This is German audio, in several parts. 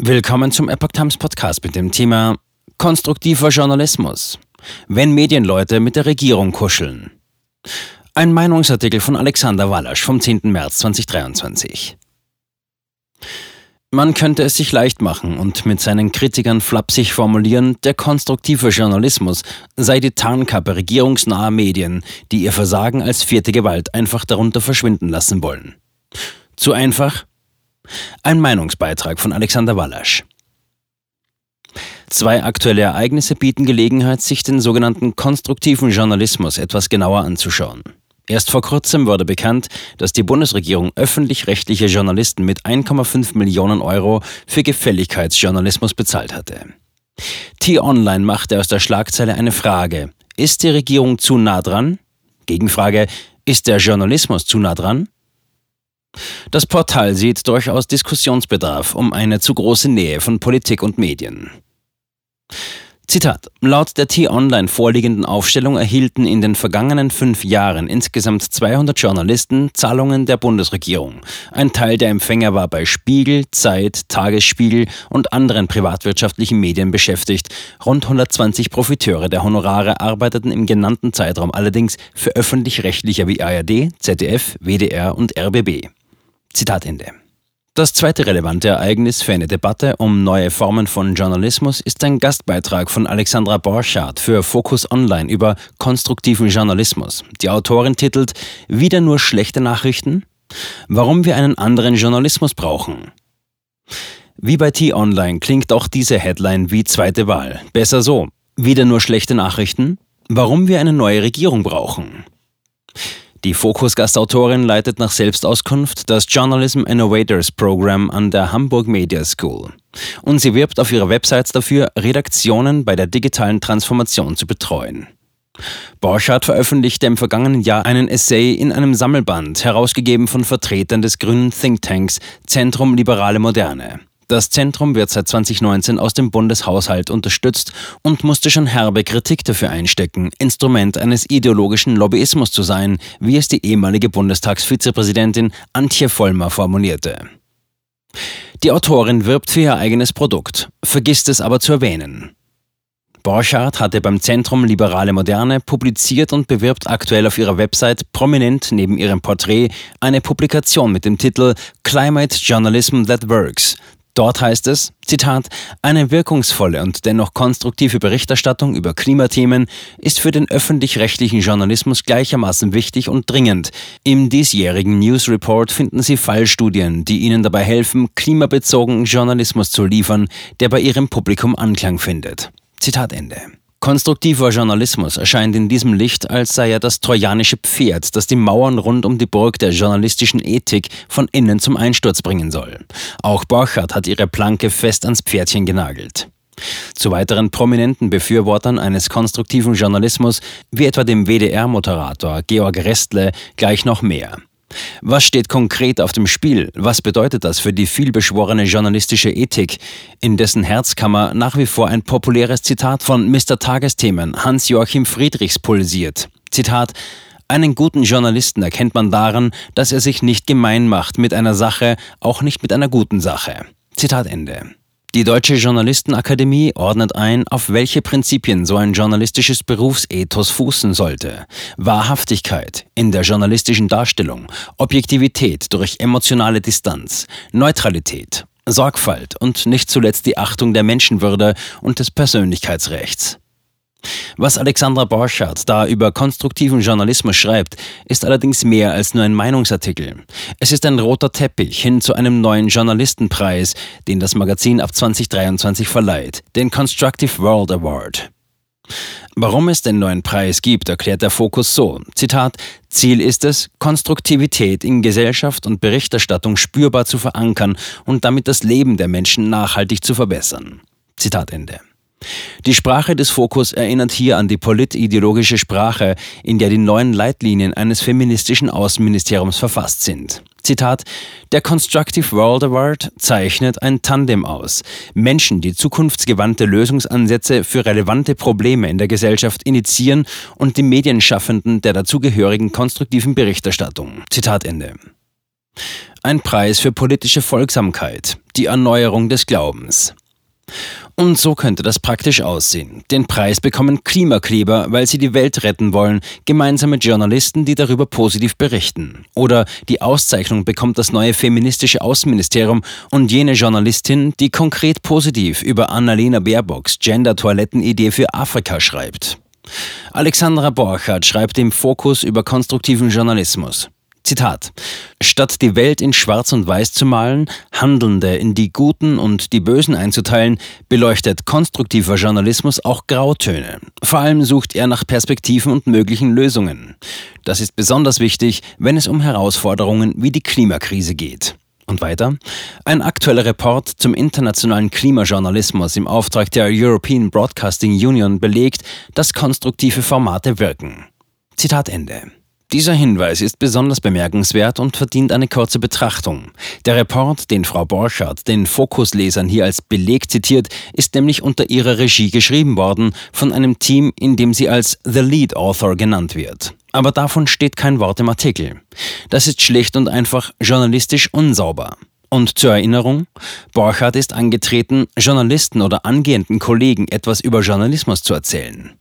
Willkommen zum Epoch Times Podcast mit dem Thema Konstruktiver Journalismus. Wenn Medienleute mit der Regierung kuscheln. Ein Meinungsartikel von Alexander Wallasch vom 10. März 2023. Man könnte es sich leicht machen und mit seinen Kritikern flapsig formulieren, der konstruktive Journalismus sei die Tarnkappe regierungsnaher Medien, die ihr Versagen als vierte Gewalt einfach darunter verschwinden lassen wollen. Zu einfach? Ein Meinungsbeitrag von Alexander Wallasch. Zwei aktuelle Ereignisse bieten Gelegenheit, sich den sogenannten konstruktiven Journalismus etwas genauer anzuschauen. Erst vor kurzem wurde bekannt, dass die Bundesregierung öffentlich-rechtliche Journalisten mit 1,5 Millionen Euro für Gefälligkeitsjournalismus bezahlt hatte. T-Online machte aus der Schlagzeile eine Frage. Ist die Regierung zu nah dran? Gegenfrage. Ist der Journalismus zu nah dran? Das Portal sieht durchaus Diskussionsbedarf um eine zu große Nähe von Politik und Medien. Zitat. Laut der T-Online vorliegenden Aufstellung erhielten in den vergangenen fünf Jahren insgesamt 200 Journalisten Zahlungen der Bundesregierung. Ein Teil der Empfänger war bei Spiegel, Zeit, Tagesspiegel und anderen privatwirtschaftlichen Medien beschäftigt. Rund 120 Profiteure der Honorare arbeiteten im genannten Zeitraum allerdings für öffentlich-rechtliche wie ARD, ZDF, WDR und RBB. Zitat Ende. Das zweite relevante Ereignis für eine Debatte um neue Formen von Journalismus ist ein Gastbeitrag von Alexandra Borchardt für Focus Online über konstruktiven Journalismus. Die Autorin titelt Wieder nur schlechte Nachrichten? Warum wir einen anderen Journalismus brauchen. Wie bei T-Online klingt auch diese Headline wie zweite Wahl. Besser so. Wieder nur schlechte Nachrichten? Warum wir eine neue Regierung brauchen. Die Fokus-Gastautorin leitet nach Selbstauskunft das Journalism Innovators Program an der Hamburg Media School. Und sie wirbt auf ihrer Website dafür, Redaktionen bei der digitalen Transformation zu betreuen. Borchardt veröffentlichte im vergangenen Jahr einen Essay in einem Sammelband, herausgegeben von Vertretern des grünen Thinktanks Zentrum Liberale Moderne. Das Zentrum wird seit 2019 aus dem Bundeshaushalt unterstützt und musste schon herbe Kritik dafür einstecken, Instrument eines ideologischen Lobbyismus zu sein, wie es die ehemalige Bundestagsvizepräsidentin Antje Vollmer formulierte. Die Autorin wirbt für ihr eigenes Produkt, vergisst es aber zu erwähnen. Borchardt hatte beim Zentrum Liberale Moderne publiziert und bewirbt aktuell auf ihrer Website prominent neben ihrem Porträt eine Publikation mit dem Titel Climate Journalism That Works, Dort heißt es, Zitat, eine wirkungsvolle und dennoch konstruktive Berichterstattung über Klimathemen ist für den öffentlich-rechtlichen Journalismus gleichermaßen wichtig und dringend. Im diesjährigen News Report finden Sie Fallstudien, die Ihnen dabei helfen, klimabezogenen Journalismus zu liefern, der bei Ihrem Publikum Anklang findet. Zitat Ende. Konstruktiver Journalismus erscheint in diesem Licht, als sei er das trojanische Pferd, das die Mauern rund um die Burg der journalistischen Ethik von innen zum Einsturz bringen soll. Auch Borchardt hat ihre Planke fest ans Pferdchen genagelt. Zu weiteren prominenten Befürwortern eines konstruktiven Journalismus, wie etwa dem WDR-Moderator Georg Restle, gleich noch mehr. Was steht konkret auf dem Spiel? Was bedeutet das für die vielbeschworene journalistische Ethik, in dessen Herzkammer nach wie vor ein populäres Zitat von Mr. Tagesthemen Hans-Joachim Friedrichs pulsiert? Zitat einen guten Journalisten erkennt man daran, dass er sich nicht gemein macht mit einer Sache, auch nicht mit einer guten Sache. Zitat Ende. Die Deutsche Journalistenakademie ordnet ein, auf welche Prinzipien so ein journalistisches Berufsethos fußen sollte. Wahrhaftigkeit in der journalistischen Darstellung, Objektivität durch emotionale Distanz, Neutralität, Sorgfalt und nicht zuletzt die Achtung der Menschenwürde und des Persönlichkeitsrechts. Was Alexandra Borchardt da über konstruktiven Journalismus schreibt, ist allerdings mehr als nur ein Meinungsartikel. Es ist ein roter Teppich hin zu einem neuen Journalistenpreis, den das Magazin ab 2023 verleiht, den Constructive World Award. Warum es den neuen Preis gibt, erklärt der Fokus so. Zitat, Ziel ist es, Konstruktivität in Gesellschaft und Berichterstattung spürbar zu verankern und damit das Leben der Menschen nachhaltig zu verbessern. Zitat Ende. Die Sprache des Fokus erinnert hier an die politideologische Sprache, in der die neuen Leitlinien eines feministischen Außenministeriums verfasst sind. Zitat, der Constructive World Award zeichnet ein Tandem aus. Menschen, die zukunftsgewandte Lösungsansätze für relevante Probleme in der Gesellschaft initiieren und die Medienschaffenden der dazugehörigen konstruktiven Berichterstattung. Zitat Ende. Ein Preis für politische Folgsamkeit, die Erneuerung des Glaubens. Und so könnte das praktisch aussehen. Den Preis bekommen Klimakleber, weil sie die Welt retten wollen, gemeinsam mit Journalisten, die darüber positiv berichten. Oder die Auszeichnung bekommt das neue feministische Außenministerium und jene Journalistin, die konkret positiv über Annalena Baerbocks Gender-Toilettenidee für Afrika schreibt. Alexandra Borchardt schreibt im Fokus über konstruktiven Journalismus. Zitat. Statt die Welt in Schwarz und Weiß zu malen, Handelnde in die Guten und die Bösen einzuteilen, beleuchtet konstruktiver Journalismus auch Grautöne. Vor allem sucht er nach Perspektiven und möglichen Lösungen. Das ist besonders wichtig, wenn es um Herausforderungen wie die Klimakrise geht. Und weiter. Ein aktueller Report zum internationalen Klimajournalismus im Auftrag der European Broadcasting Union belegt, dass konstruktive Formate wirken. Zitat Ende. Dieser Hinweis ist besonders bemerkenswert und verdient eine kurze Betrachtung. Der Report, den Frau Borchardt den Fokuslesern hier als Beleg zitiert, ist nämlich unter ihrer Regie geschrieben worden von einem Team, in dem sie als The Lead Author genannt wird. Aber davon steht kein Wort im Artikel. Das ist schlicht und einfach journalistisch unsauber. Und zur Erinnerung, Borchardt ist angetreten, Journalisten oder angehenden Kollegen etwas über Journalismus zu erzählen.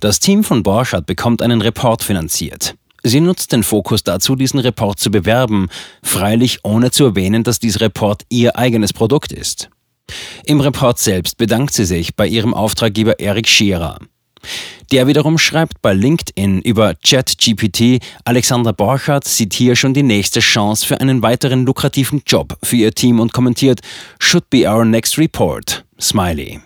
Das Team von Borchardt bekommt einen Report finanziert. Sie nutzt den Fokus dazu, diesen Report zu bewerben, freilich ohne zu erwähnen, dass dieser Report ihr eigenes Produkt ist. Im Report selbst bedankt sie sich bei ihrem Auftraggeber Eric Scherer. Der wiederum schreibt bei LinkedIn über ChatGPT, Alexandra Borchardt sieht hier schon die nächste Chance für einen weiteren lukrativen Job für ihr Team und kommentiert, should be our next report. Smiley.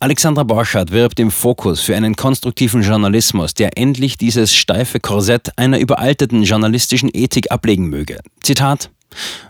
Alexandra Borchardt wirbt im Fokus für einen konstruktiven Journalismus, der endlich dieses steife Korsett einer überalteten journalistischen Ethik ablegen möge. Zitat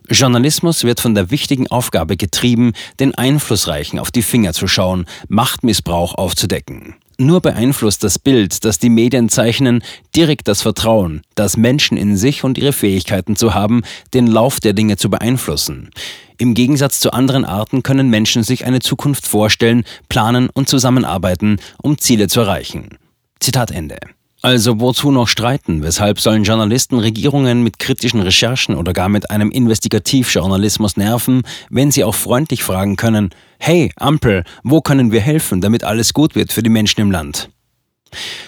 Journalismus wird von der wichtigen Aufgabe getrieben, den Einflussreichen auf die Finger zu schauen, Machtmissbrauch aufzudecken. Nur beeinflusst das Bild, das die Medien zeichnen, direkt das Vertrauen, das Menschen in sich und ihre Fähigkeiten zu haben, den Lauf der Dinge zu beeinflussen. Im Gegensatz zu anderen Arten können Menschen sich eine Zukunft vorstellen, planen und zusammenarbeiten, um Ziele zu erreichen. Zitat Ende. Also wozu noch streiten? Weshalb sollen Journalisten Regierungen mit kritischen Recherchen oder gar mit einem Investigativjournalismus nerven, wenn sie auch freundlich fragen können, hey Ampel, wo können wir helfen, damit alles gut wird für die Menschen im Land?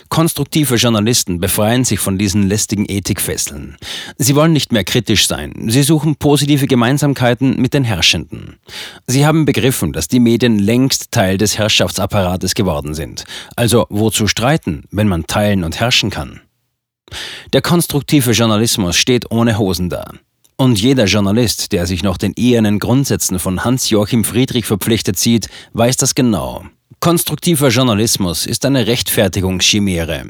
Konstruktive Journalisten befreien sich von diesen lästigen Ethikfesseln. Sie wollen nicht mehr kritisch sein. Sie suchen positive Gemeinsamkeiten mit den Herrschenden. Sie haben begriffen, dass die Medien längst Teil des Herrschaftsapparates geworden sind. Also wozu streiten, wenn man teilen und herrschen kann? Der konstruktive Journalismus steht ohne Hosen da. Und jeder Journalist, der sich noch den ehernen Grundsätzen von Hans-Joachim Friedrich verpflichtet sieht, weiß das genau. Konstruktiver Journalismus ist eine Rechtfertigungschimäre.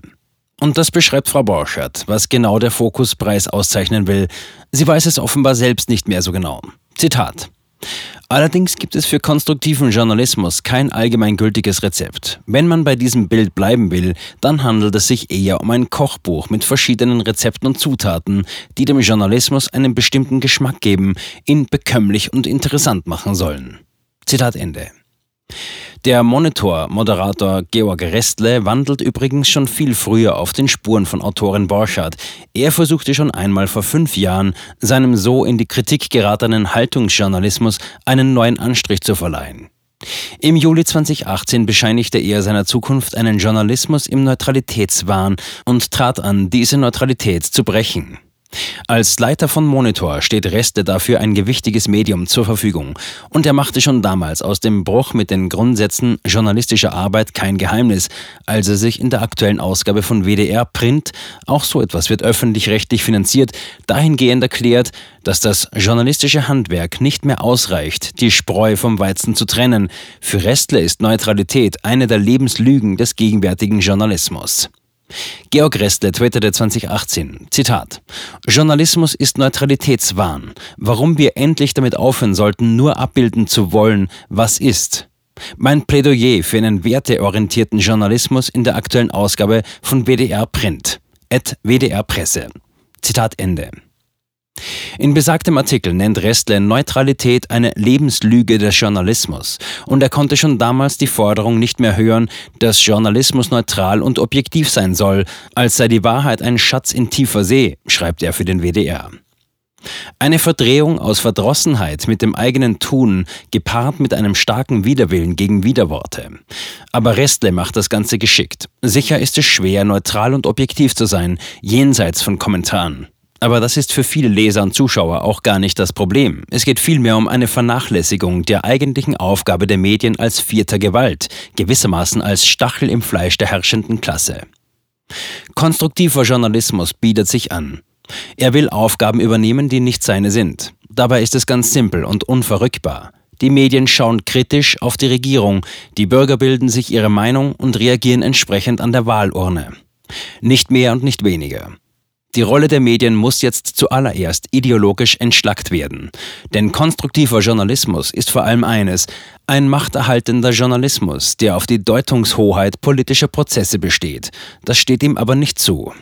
Und das beschreibt Frau Borchardt, was genau der Fokuspreis auszeichnen will. Sie weiß es offenbar selbst nicht mehr so genau. Zitat. Allerdings gibt es für konstruktiven Journalismus kein allgemeingültiges Rezept. Wenn man bei diesem Bild bleiben will, dann handelt es sich eher um ein Kochbuch mit verschiedenen Rezepten und Zutaten, die dem Journalismus einen bestimmten Geschmack geben, ihn bekömmlich und interessant machen sollen. Zitat Ende. Der Monitor-Moderator Georg Restle wandelt übrigens schon viel früher auf den Spuren von Autorin Borchardt. Er versuchte schon einmal vor fünf Jahren, seinem so in die Kritik geratenen Haltungsjournalismus einen neuen Anstrich zu verleihen. Im Juli 2018 bescheinigte er seiner Zukunft einen Journalismus im Neutralitätswahn und trat an, diese Neutralität zu brechen. Als Leiter von Monitor steht Reste dafür ein gewichtiges Medium zur Verfügung. Und er machte schon damals aus dem Bruch mit den Grundsätzen journalistischer Arbeit kein Geheimnis, als er sich in der aktuellen Ausgabe von WDR Print, auch so etwas wird öffentlich-rechtlich finanziert, dahingehend erklärt, dass das journalistische Handwerk nicht mehr ausreicht, die Spreu vom Weizen zu trennen. Für Restle ist Neutralität eine der Lebenslügen des gegenwärtigen Journalismus. Georg Restle twitterte 2018, Zitat, Journalismus ist Neutralitätswahn. Warum wir endlich damit aufhören sollten, nur abbilden zu wollen, was ist. Mein Plädoyer für einen werteorientierten Journalismus in der aktuellen Ausgabe von WDR Print. At WDR Presse. Zitat Ende. In besagtem Artikel nennt Restle Neutralität eine Lebenslüge des Journalismus und er konnte schon damals die Forderung nicht mehr hören, dass Journalismus neutral und objektiv sein soll, als sei die Wahrheit ein Schatz in tiefer See, schreibt er für den WDR. Eine Verdrehung aus Verdrossenheit mit dem eigenen Tun, gepaart mit einem starken Widerwillen gegen Widerworte. Aber Restle macht das Ganze geschickt. Sicher ist es schwer, neutral und objektiv zu sein, jenseits von Kommentaren. Aber das ist für viele Leser und Zuschauer auch gar nicht das Problem. Es geht vielmehr um eine Vernachlässigung der eigentlichen Aufgabe der Medien als vierter Gewalt, gewissermaßen als Stachel im Fleisch der herrschenden Klasse. Konstruktiver Journalismus bietet sich an. Er will Aufgaben übernehmen, die nicht seine sind. Dabei ist es ganz simpel und unverrückbar. Die Medien schauen kritisch auf die Regierung, die Bürger bilden sich ihre Meinung und reagieren entsprechend an der Wahlurne. Nicht mehr und nicht weniger. Die Rolle der Medien muss jetzt zuallererst ideologisch entschlackt werden. Denn konstruktiver Journalismus ist vor allem eines, ein machterhaltender Journalismus, der auf die Deutungshoheit politischer Prozesse besteht. Das steht ihm aber nicht zu.